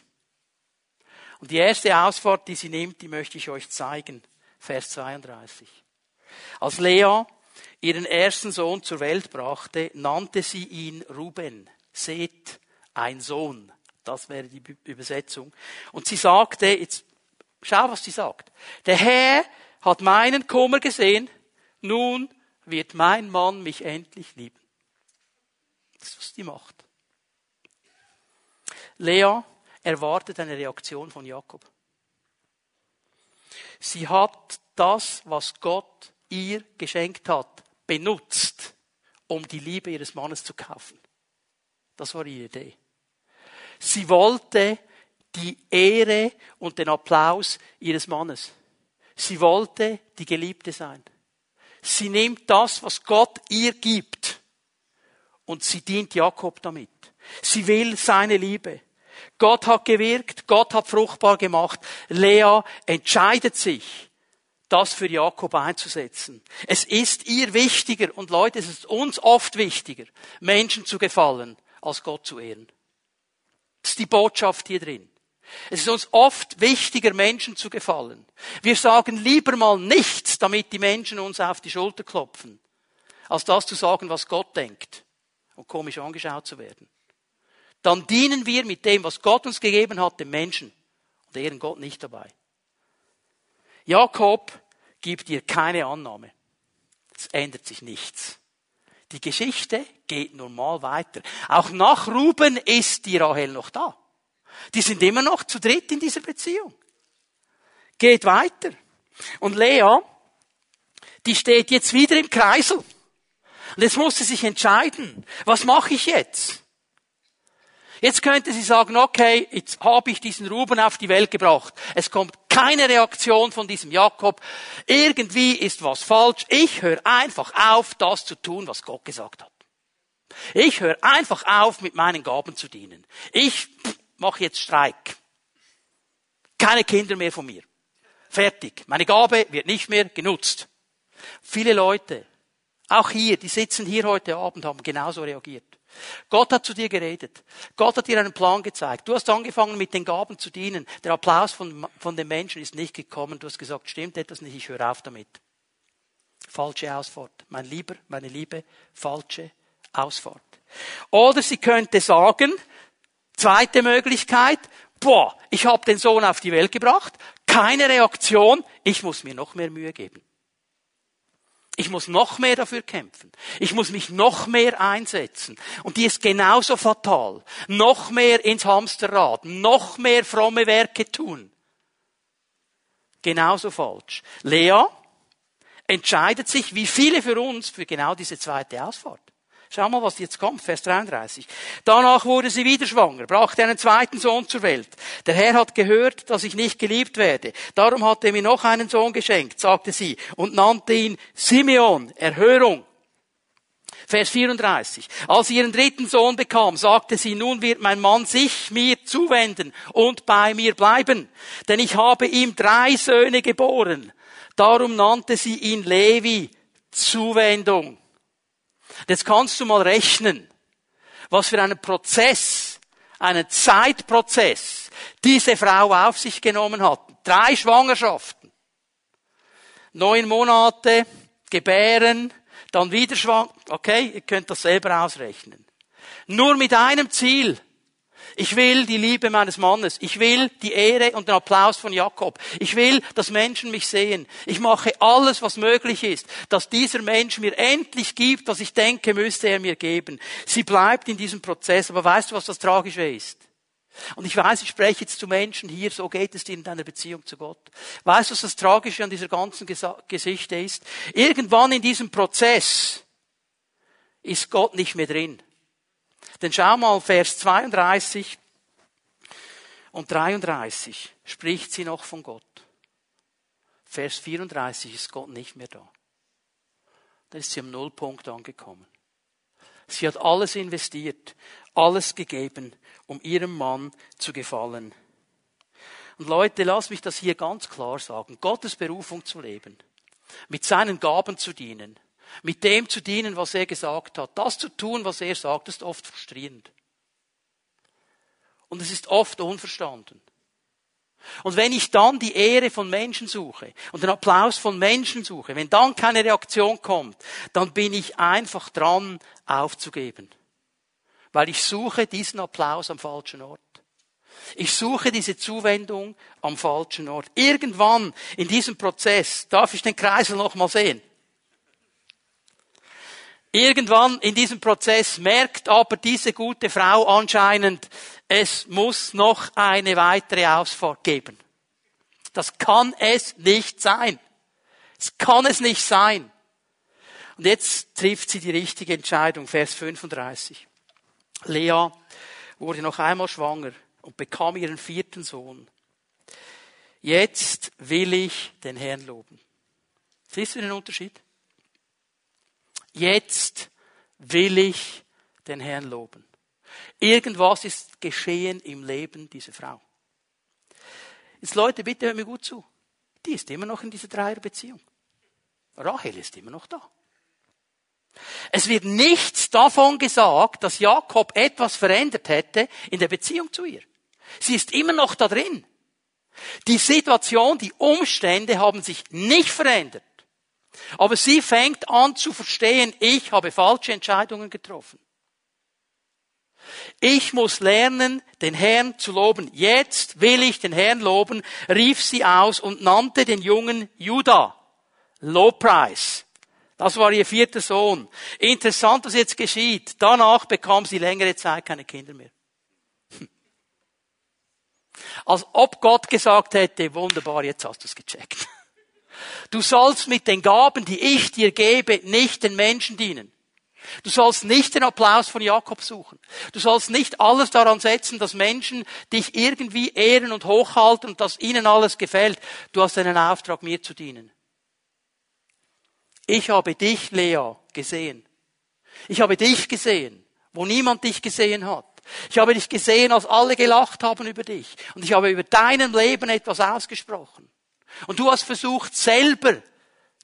Und die erste Ausfahrt, die sie nimmt, die möchte ich euch zeigen. Vers 32. Als Lea ihren ersten Sohn zur Welt brachte, nannte sie ihn Ruben. Seht, ein Sohn. Das wäre die Übersetzung. Und sie sagte, jetzt schau, was sie sagt. Der Herr hat meinen Kummer gesehen, nun wird mein Mann mich endlich lieben. Das ist, was die macht. Lea erwartet eine Reaktion von Jakob. Sie hat das, was Gott ihr geschenkt hat, benutzt, um die Liebe ihres Mannes zu kaufen. Das war ihre Idee. Sie wollte die Ehre und den Applaus ihres Mannes. Sie wollte die Geliebte sein. Sie nimmt das, was Gott ihr gibt, und sie dient Jakob damit. Sie will seine Liebe. Gott hat gewirkt, Gott hat fruchtbar gemacht. Lea entscheidet sich, das für Jakob einzusetzen. Es ist ihr wichtiger, und Leute, es ist uns oft wichtiger, Menschen zu gefallen, als Gott zu ehren. Das ist die Botschaft hier drin. Es ist uns oft wichtiger, Menschen zu gefallen. Wir sagen lieber mal nichts, damit die Menschen uns auf die Schulter klopfen, als das zu sagen, was Gott denkt und komisch angeschaut zu werden. Dann dienen wir mit dem, was Gott uns gegeben hat, dem Menschen und ehren Gott nicht dabei. Jakob gibt ihr keine Annahme. Es ändert sich nichts. Die Geschichte geht normal weiter. Auch nach Ruben ist die Rahel noch da. Die sind immer noch zu dritt in dieser Beziehung. Geht weiter. Und Lea, die steht jetzt wieder im Kreisel. Und jetzt muss sie sich entscheiden, was mache ich jetzt? Jetzt könnte sie sagen, okay, jetzt habe ich diesen Ruben auf die Welt gebracht. Es kommt keine Reaktion von diesem Jakob. Irgendwie ist was falsch. Ich höre einfach auf, das zu tun, was Gott gesagt hat. Ich höre einfach auf, mit meinen Gaben zu dienen. Ich mache jetzt Streik. Keine Kinder mehr von mir. Fertig. Meine Gabe wird nicht mehr genutzt. Viele Leute, auch hier, die sitzen hier heute Abend, haben genauso reagiert. Gott hat zu dir geredet. Gott hat dir einen Plan gezeigt. Du hast angefangen, mit den Gaben zu dienen. Der Applaus von, von den Menschen ist nicht gekommen. Du hast gesagt, stimmt etwas nicht, ich höre auf damit. Falsche Ausfahrt. Mein Lieber, meine Liebe, falsche Ausfahrt. Oder sie könnte sagen, zweite Möglichkeit, boah, ich habe den Sohn auf die Welt gebracht, keine Reaktion, ich muss mir noch mehr Mühe geben. Ich muss noch mehr dafür kämpfen. Ich muss mich noch mehr einsetzen. Und die ist genauso fatal. Noch mehr ins Hamsterrad, noch mehr fromme Werke tun. Genauso falsch. Lea entscheidet sich, wie viele für uns, für genau diese zweite Ausfahrt. Schau mal, was jetzt kommt, Vers 33. Danach wurde sie wieder schwanger, brachte einen zweiten Sohn zur Welt. Der Herr hat gehört, dass ich nicht geliebt werde. Darum hat er mir noch einen Sohn geschenkt, sagte sie, und nannte ihn Simeon, Erhörung. Vers 34. Als sie ihren dritten Sohn bekam, sagte sie, nun wird mein Mann sich mir zuwenden und bei mir bleiben, denn ich habe ihm drei Söhne geboren. Darum nannte sie ihn Levi, Zuwendung. Jetzt kannst du mal rechnen, was für einen Prozess, einen Zeitprozess diese Frau auf sich genommen hat. Drei Schwangerschaften. Neun Monate gebären, dann wieder schwanger. Okay, ihr könnt das selber ausrechnen. Nur mit einem Ziel. Ich will die Liebe meines Mannes. Ich will die Ehre und den Applaus von Jakob. Ich will, dass Menschen mich sehen. Ich mache alles, was möglich ist, dass dieser Mensch mir endlich gibt, was ich denke, müsste er mir geben. Sie bleibt in diesem Prozess. Aber weißt du, was das Tragische ist? Und ich weiß, ich spreche jetzt zu Menschen hier, so geht es dir in deiner Beziehung zu Gott. Weißt du, was das Tragische an dieser ganzen Geschichte ist? Irgendwann in diesem Prozess ist Gott nicht mehr drin. Denn schau mal, Vers 32 und 33 spricht sie noch von Gott. Vers 34 ist Gott nicht mehr da. Da ist sie am Nullpunkt angekommen. Sie hat alles investiert, alles gegeben, um ihrem Mann zu gefallen. Und Leute, lasst mich das hier ganz klar sagen. Gottes Berufung zu leben, mit seinen Gaben zu dienen, mit dem zu dienen, was er gesagt hat. Das zu tun, was er sagt, ist oft frustrierend. Und es ist oft unverstanden. Und wenn ich dann die Ehre von Menschen suche und den Applaus von Menschen suche, wenn dann keine Reaktion kommt, dann bin ich einfach dran, aufzugeben. Weil ich suche diesen Applaus am falschen Ort. Ich suche diese Zuwendung am falschen Ort. Irgendwann in diesem Prozess, darf ich den Kreisel noch mal sehen? Irgendwann in diesem Prozess merkt aber diese gute Frau anscheinend, es muss noch eine weitere Ausfahrt geben. Das kann es nicht sein. Es kann es nicht sein. Und jetzt trifft sie die richtige Entscheidung, Vers 35. Lea wurde noch einmal schwanger und bekam ihren vierten Sohn. Jetzt will ich den Herrn loben. Siehst du den Unterschied? Jetzt will ich den Herrn loben. Irgendwas ist geschehen im Leben dieser Frau. Jetzt Leute, bitte hört mir gut zu. Die ist immer noch in dieser Dreierbeziehung. Rahel ist immer noch da. Es wird nichts davon gesagt, dass Jakob etwas verändert hätte in der Beziehung zu ihr. Sie ist immer noch da drin. Die Situation, die Umstände haben sich nicht verändert. Aber sie fängt an zu verstehen, ich habe falsche Entscheidungen getroffen. Ich muss lernen, den Herrn zu loben. Jetzt will ich den Herrn loben, rief sie aus und nannte den Jungen Judah. Lobpreis. Das war ihr vierter Sohn. Interessant, was jetzt geschieht. Danach bekam sie längere Zeit keine Kinder mehr. Hm. Als ob Gott gesagt hätte, wunderbar, jetzt hast du es gecheckt. Du sollst mit den Gaben, die ich dir gebe, nicht den Menschen dienen. Du sollst nicht den Applaus von Jakob suchen. Du sollst nicht alles daran setzen, dass Menschen dich irgendwie ehren und hochhalten und dass ihnen alles gefällt. Du hast einen Auftrag, mir zu dienen. Ich habe dich, Lea, gesehen. Ich habe dich gesehen, wo niemand dich gesehen hat. Ich habe dich gesehen, als alle gelacht haben über dich. Und ich habe über deinem Leben etwas ausgesprochen. Und du hast versucht, selber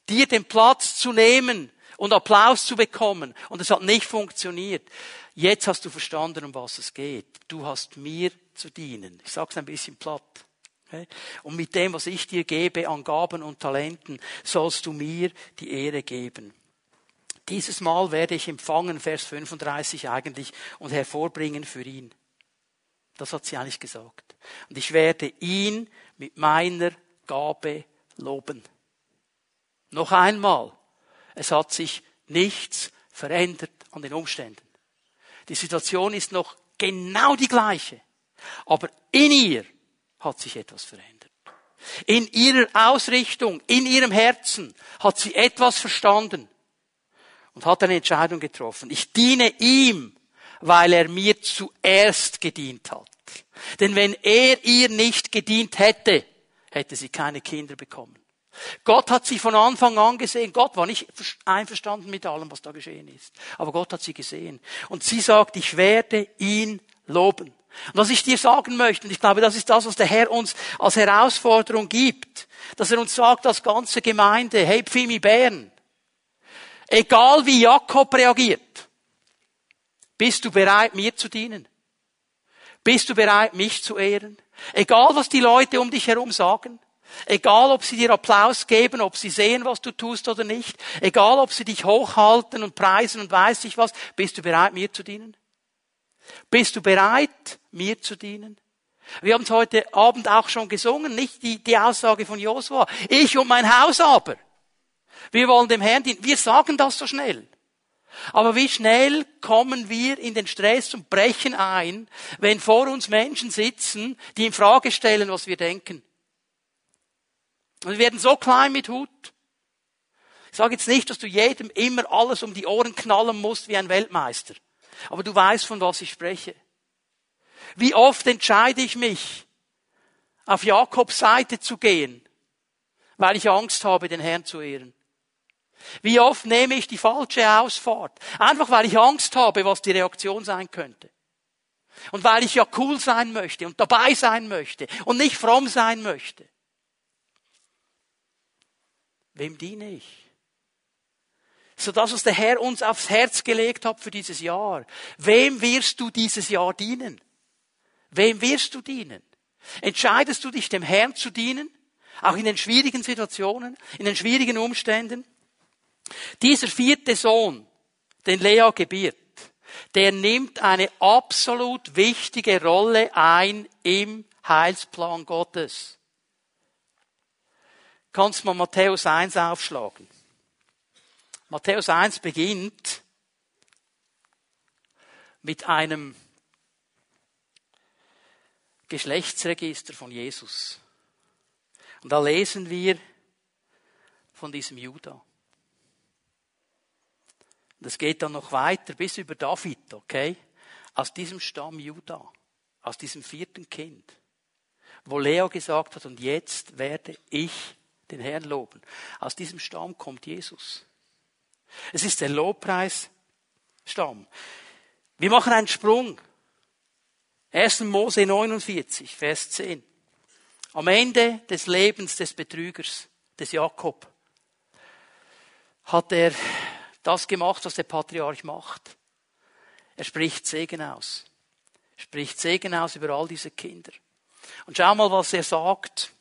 dir den Platz zu nehmen und Applaus zu bekommen. Und es hat nicht funktioniert. Jetzt hast du verstanden, um was es geht. Du hast mir zu dienen. Ich sage es ein bisschen platt. Und mit dem, was ich dir gebe an Gaben und Talenten, sollst du mir die Ehre geben. Dieses Mal werde ich empfangen, Vers 35 eigentlich, und hervorbringen für ihn. Das hat sie eigentlich gesagt. Und ich werde ihn mit meiner Gabe loben. Noch einmal, es hat sich nichts verändert an den Umständen. Die Situation ist noch genau die gleiche, aber in ihr hat sich etwas verändert. In ihrer Ausrichtung, in ihrem Herzen hat sie etwas verstanden und hat eine Entscheidung getroffen. Ich diene ihm, weil er mir zuerst gedient hat. Denn wenn er ihr nicht gedient hätte, hätte sie keine Kinder bekommen. Gott hat sie von Anfang an gesehen. Gott war nicht einverstanden mit allem, was da geschehen ist. Aber Gott hat sie gesehen. Und sie sagt, ich werde ihn loben. Und was ich dir sagen möchte, und ich glaube, das ist das, was der Herr uns als Herausforderung gibt, dass er uns sagt als ganze Gemeinde, hey Pfimi Bern, egal wie Jakob reagiert, bist du bereit, mir zu dienen? Bist du bereit, mich zu ehren? Egal, was die Leute um dich herum sagen, egal, ob sie dir Applaus geben, ob sie sehen, was du tust oder nicht, egal, ob sie dich hochhalten und preisen und weiß ich was, bist du bereit, mir zu dienen? Bist du bereit, mir zu dienen? Wir haben es heute Abend auch schon gesungen, nicht die, die Aussage von Josua. Ich und mein Haus aber. Wir wollen dem Herrn dienen. Wir sagen das so schnell. Aber wie schnell kommen wir in den Stress und brechen ein, wenn vor uns Menschen sitzen, die in Frage stellen, was wir denken. Und wir werden so klein mit Hut. Ich sage jetzt nicht, dass du jedem immer alles um die Ohren knallen musst wie ein Weltmeister. Aber du weißt, von was ich spreche. Wie oft entscheide ich mich, auf Jakobs Seite zu gehen, weil ich Angst habe, den Herrn zu ehren. Wie oft nehme ich die falsche Ausfahrt? Einfach weil ich Angst habe, was die Reaktion sein könnte. Und weil ich ja cool sein möchte und dabei sein möchte und nicht fromm sein möchte. Wem diene ich? So das, was der Herr uns aufs Herz gelegt hat für dieses Jahr. Wem wirst du dieses Jahr dienen? Wem wirst du dienen? Entscheidest du dich dem Herrn zu dienen? Auch in den schwierigen Situationen, in den schwierigen Umständen? Dieser vierte Sohn, den Lea gebiert, der nimmt eine absolut wichtige Rolle ein im Heilsplan Gottes. Kannst mal Matthäus 1 aufschlagen. Matthäus 1 beginnt mit einem Geschlechtsregister von Jesus. Und da lesen wir von diesem Judah. Das geht dann noch weiter bis über David, okay? Aus diesem Stamm Judah, aus diesem vierten Kind, wo Leo gesagt hat, und jetzt werde ich den Herrn loben. Aus diesem Stamm kommt Jesus. Es ist der Lobpreisstamm. Wir machen einen Sprung. 1. Mose 49, Vers 10. Am Ende des Lebens des Betrügers, des Jakob, hat er das gemacht, was der Patriarch macht. Er spricht Segen aus. Spricht Segen aus über all diese Kinder. Und schau mal, was er sagt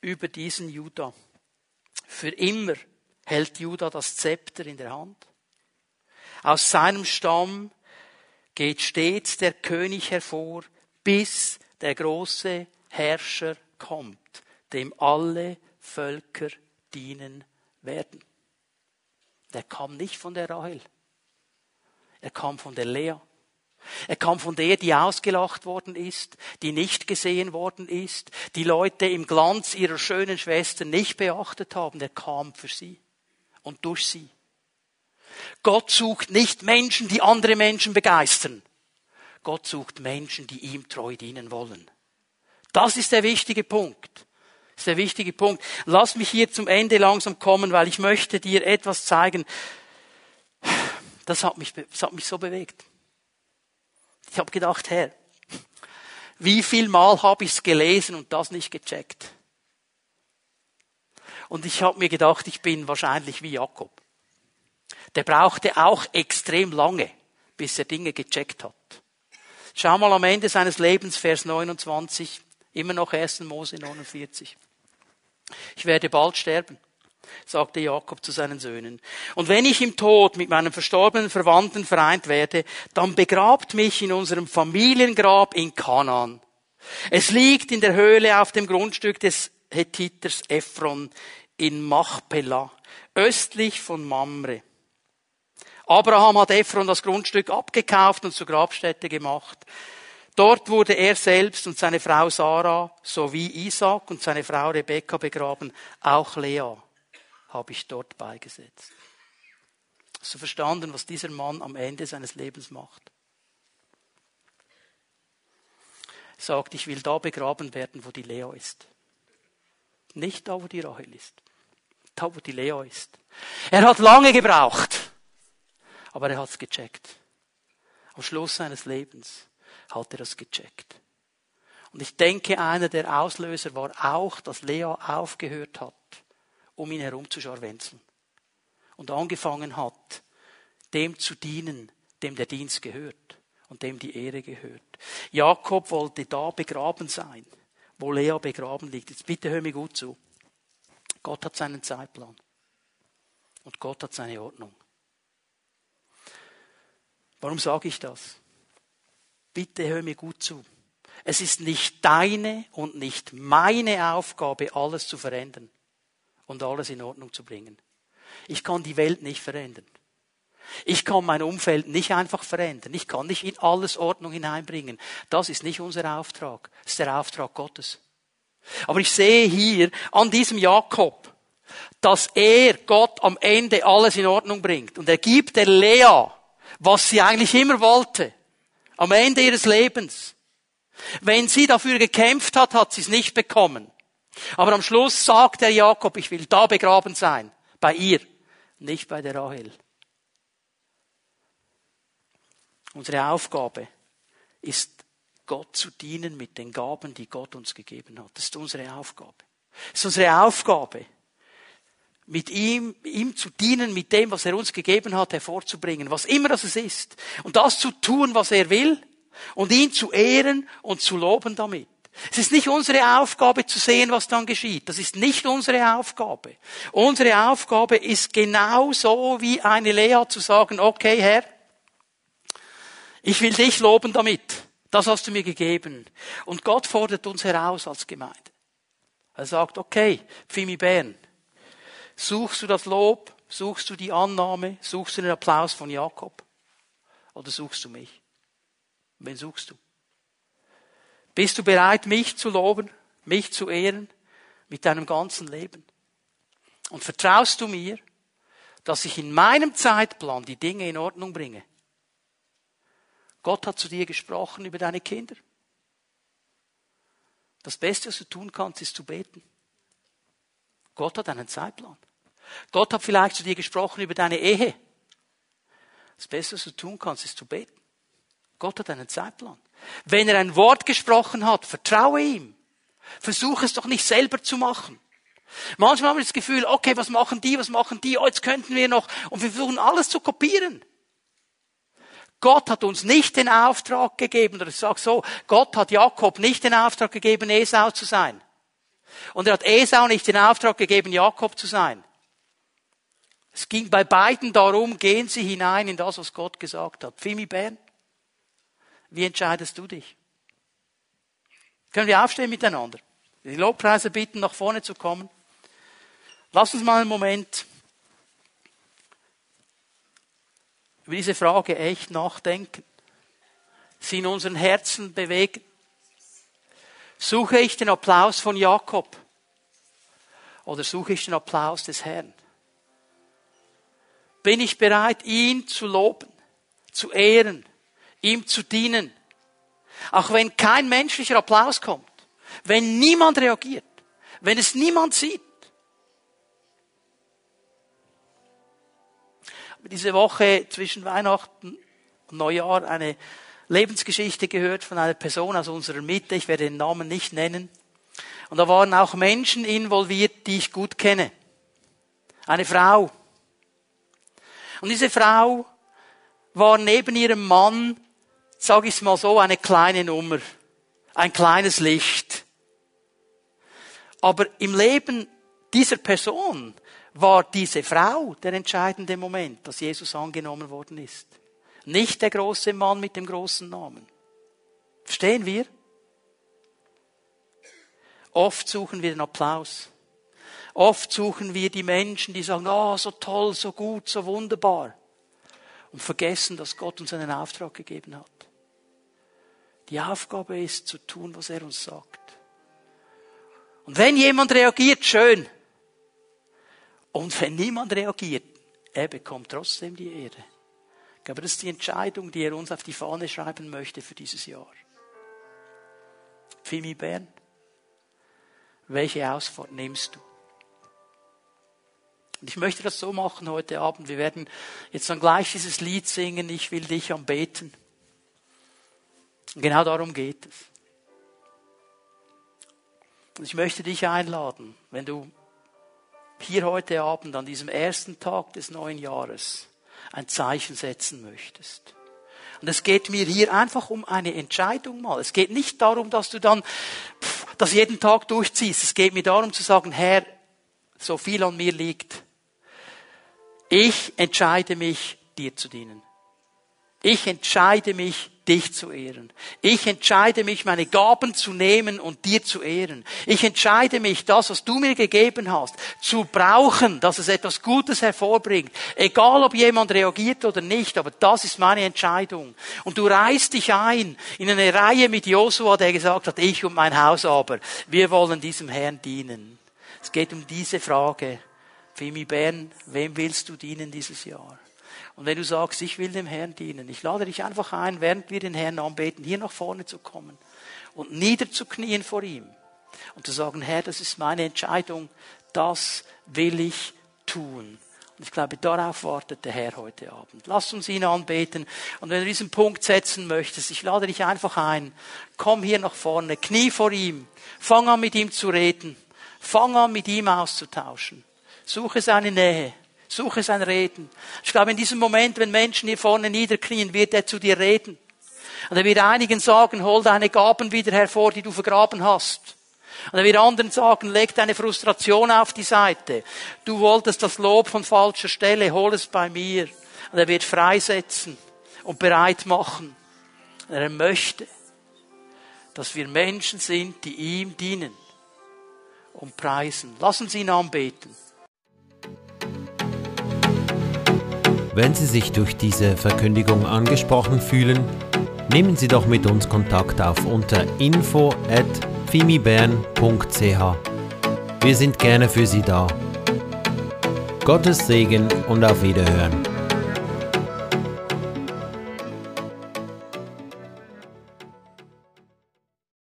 über diesen Judah. Für immer hält Judah das Zepter in der Hand. Aus seinem Stamm geht stets der König hervor, bis der große Herrscher kommt, dem alle Völker dienen werden der kam nicht von der Rahel. Er kam von der Lea. Er kam von der, die ausgelacht worden ist, die nicht gesehen worden ist, die Leute im Glanz ihrer schönen Schwester nicht beachtet haben. Er kam für sie und durch sie. Gott sucht nicht Menschen, die andere Menschen begeistern. Gott sucht Menschen, die ihm treu dienen wollen. Das ist der wichtige Punkt. Das ist der wichtige Punkt. Lass mich hier zum Ende langsam kommen, weil ich möchte dir etwas zeigen. Das hat mich, das hat mich so bewegt. Ich habe gedacht, Herr, wie viel Mal habe ich es gelesen und das nicht gecheckt? Und ich habe mir gedacht, ich bin wahrscheinlich wie Jakob. Der brauchte auch extrem lange, bis er Dinge gecheckt hat. Schau mal am Ende seines Lebens, Vers 29, immer noch 1. Mose 49. Ich werde bald sterben, sagte Jakob zu seinen Söhnen. Und wenn ich im Tod mit meinem verstorbenen Verwandten vereint werde, dann begrabt mich in unserem Familiengrab in Kanaan. Es liegt in der Höhle auf dem Grundstück des Hethiters Ephron in Machpelah, östlich von Mamre. Abraham hat Ephron das Grundstück abgekauft und zur Grabstätte gemacht. Dort wurde er selbst und seine Frau Sarah sowie Isaac und seine Frau Rebekka begraben. Auch Lea habe ich dort beigesetzt. Hast du verstanden, was dieser Mann am Ende seines Lebens macht? Er sagt, ich will da begraben werden, wo die Lea ist. Nicht da, wo die Rahel ist. Da, wo die Lea ist. Er hat lange gebraucht. Aber er hat es gecheckt. Am Schluss seines Lebens hat er es gecheckt. Und ich denke, einer der Auslöser war auch, dass Lea aufgehört hat, um ihn herum. Und angefangen hat, dem zu dienen, dem der Dienst gehört und dem die Ehre gehört. Jakob wollte da begraben sein, wo Lea begraben liegt. Jetzt bitte hör mir gut zu. Gott hat seinen Zeitplan. Und Gott hat seine Ordnung. Warum sage ich das? Bitte hör mir gut zu. Es ist nicht deine und nicht meine Aufgabe, alles zu verändern und alles in Ordnung zu bringen. Ich kann die Welt nicht verändern. Ich kann mein Umfeld nicht einfach verändern. Ich kann nicht in alles Ordnung hineinbringen. Das ist nicht unser Auftrag. Das ist der Auftrag Gottes. Aber ich sehe hier an diesem Jakob, dass er Gott am Ende alles in Ordnung bringt. Und er gibt der Lea was sie eigentlich immer wollte. Am Ende ihres Lebens. Wenn sie dafür gekämpft hat, hat sie es nicht bekommen. Aber am Schluss sagt der Jakob, ich will da begraben sein. Bei ihr, nicht bei der Rahel. Unsere Aufgabe ist, Gott zu dienen mit den Gaben, die Gott uns gegeben hat. Das ist unsere Aufgabe. Das ist unsere Aufgabe, mit ihm, ihm zu dienen, mit dem, was er uns gegeben hat, hervorzubringen, was immer das ist. Und das zu tun, was er will, und ihn zu ehren und zu loben damit. Es ist nicht unsere Aufgabe zu sehen, was dann geschieht. Das ist nicht unsere Aufgabe. Unsere Aufgabe ist genau so wie eine Lea zu sagen, okay Herr, ich will dich loben damit. Das hast du mir gegeben. Und Gott fordert uns heraus als Gemeinde. Er sagt, okay, Pfimi Bern, Suchst du das Lob? Suchst du die Annahme? Suchst du den Applaus von Jakob? Oder suchst du mich? Wen suchst du? Bist du bereit, mich zu loben, mich zu ehren mit deinem ganzen Leben? Und vertraust du mir, dass ich in meinem Zeitplan die Dinge in Ordnung bringe? Gott hat zu dir gesprochen über deine Kinder. Das Beste, was du tun kannst, ist zu beten. Gott hat einen Zeitplan. Gott hat vielleicht zu dir gesprochen über deine Ehe. Das Beste, was du tun kannst, ist zu beten. Gott hat einen Zeitplan. Wenn er ein Wort gesprochen hat, vertraue ihm. Versuch es doch nicht selber zu machen. Manchmal haben wir das Gefühl, okay, was machen die, was machen die, oh, jetzt könnten wir noch, und wir versuchen alles zu kopieren. Gott hat uns nicht den Auftrag gegeben, oder ich sage so, Gott hat Jakob nicht den Auftrag gegeben, Esau zu sein. Und er hat Esau nicht den Auftrag gegeben, Jakob zu sein. Es ging bei beiden darum, gehen Sie hinein in das, was Gott gesagt hat. Fimi Bern, wie entscheidest du dich? Können wir aufstehen miteinander? Die Lobpreise bitten, nach vorne zu kommen. Lass uns mal einen Moment über diese Frage echt nachdenken. Sie in unseren Herzen bewegen. Suche ich den Applaus von Jakob oder suche ich den Applaus des Herrn? Bin ich bereit, ihn zu loben, zu ehren, ihm zu dienen. Auch wenn kein menschlicher Applaus kommt, wenn niemand reagiert, wenn es niemand sieht. Diese Woche zwischen Weihnachten und Neujahr eine Lebensgeschichte gehört von einer Person aus unserer Mitte, ich werde den Namen nicht nennen. Und da waren auch Menschen involviert, die ich gut kenne. Eine Frau. Und diese Frau war neben ihrem Mann, sage ich mal so, eine kleine Nummer, ein kleines Licht. Aber im Leben dieser Person war diese Frau der entscheidende Moment, dass Jesus angenommen worden ist. Nicht der große Mann mit dem großen Namen. Verstehen wir? Oft suchen wir den Applaus. Oft suchen wir die Menschen, die sagen, oh, so toll, so gut, so wunderbar. Und vergessen, dass Gott uns einen Auftrag gegeben hat. Die Aufgabe ist, zu tun, was er uns sagt. Und wenn jemand reagiert, schön. Und wenn niemand reagiert, er bekommt trotzdem die Ehre. Aber das ist die Entscheidung, die er uns auf die Fahne schreiben möchte für dieses Jahr. Fimi Bern, welche Ausfahrt nimmst du? Und ich möchte das so machen heute Abend. Wir werden jetzt dann gleich dieses Lied singen, ich will dich anbeten. Und genau darum geht es. Und ich möchte dich einladen, wenn du hier heute Abend an diesem ersten Tag des neuen Jahres ein Zeichen setzen möchtest. Und es geht mir hier einfach um eine Entscheidung mal. Es geht nicht darum, dass du dann pff, das jeden Tag durchziehst. Es geht mir darum zu sagen, Herr, so viel an mir liegt. Ich entscheide mich, dir zu dienen. Ich entscheide mich, dich zu ehren. Ich entscheide mich, meine Gaben zu nehmen und dir zu ehren. Ich entscheide mich, das, was du mir gegeben hast, zu brauchen, dass es etwas Gutes hervorbringt. Egal, ob jemand reagiert oder nicht, aber das ist meine Entscheidung. Und du reißt dich ein in eine Reihe mit Josua, der gesagt hat, ich und mein Haus aber, wir wollen diesem Herrn dienen. Es geht um diese Frage. Fimi Bern, wem willst du dienen dieses Jahr? Und wenn du sagst, ich will dem Herrn dienen, ich lade dich einfach ein, während wir den Herrn anbeten, hier nach vorne zu kommen und niederzuknien vor ihm und zu sagen, Herr, das ist meine Entscheidung, das will ich tun. Und ich glaube, darauf wartet der Herr heute Abend. Lass uns ihn anbeten. Und wenn du diesen Punkt setzen möchtest, ich lade dich einfach ein. Komm hier nach vorne, knie vor ihm. Fang an mit ihm zu reden. Fang an mit ihm auszutauschen. Suche seine Nähe. Suche sein Reden. Ich glaube, in diesem Moment, wenn Menschen hier vorne niederknien, wird er zu dir reden. Und er wird einigen sagen, hol deine Gaben wieder hervor, die du vergraben hast. Und er wird anderen sagen, leg deine Frustration auf die Seite. Du wolltest das Lob von falscher Stelle, hol es bei mir. Und er wird freisetzen und bereit machen. Er möchte, dass wir Menschen sind, die ihm dienen und preisen. Lassen Sie ihn anbeten. Wenn Sie sich durch diese Verkündigung angesprochen fühlen, nehmen Sie doch mit uns Kontakt auf unter info at fimibern.ch. Wir sind gerne für Sie da. Gottes Segen und auf Wiederhören.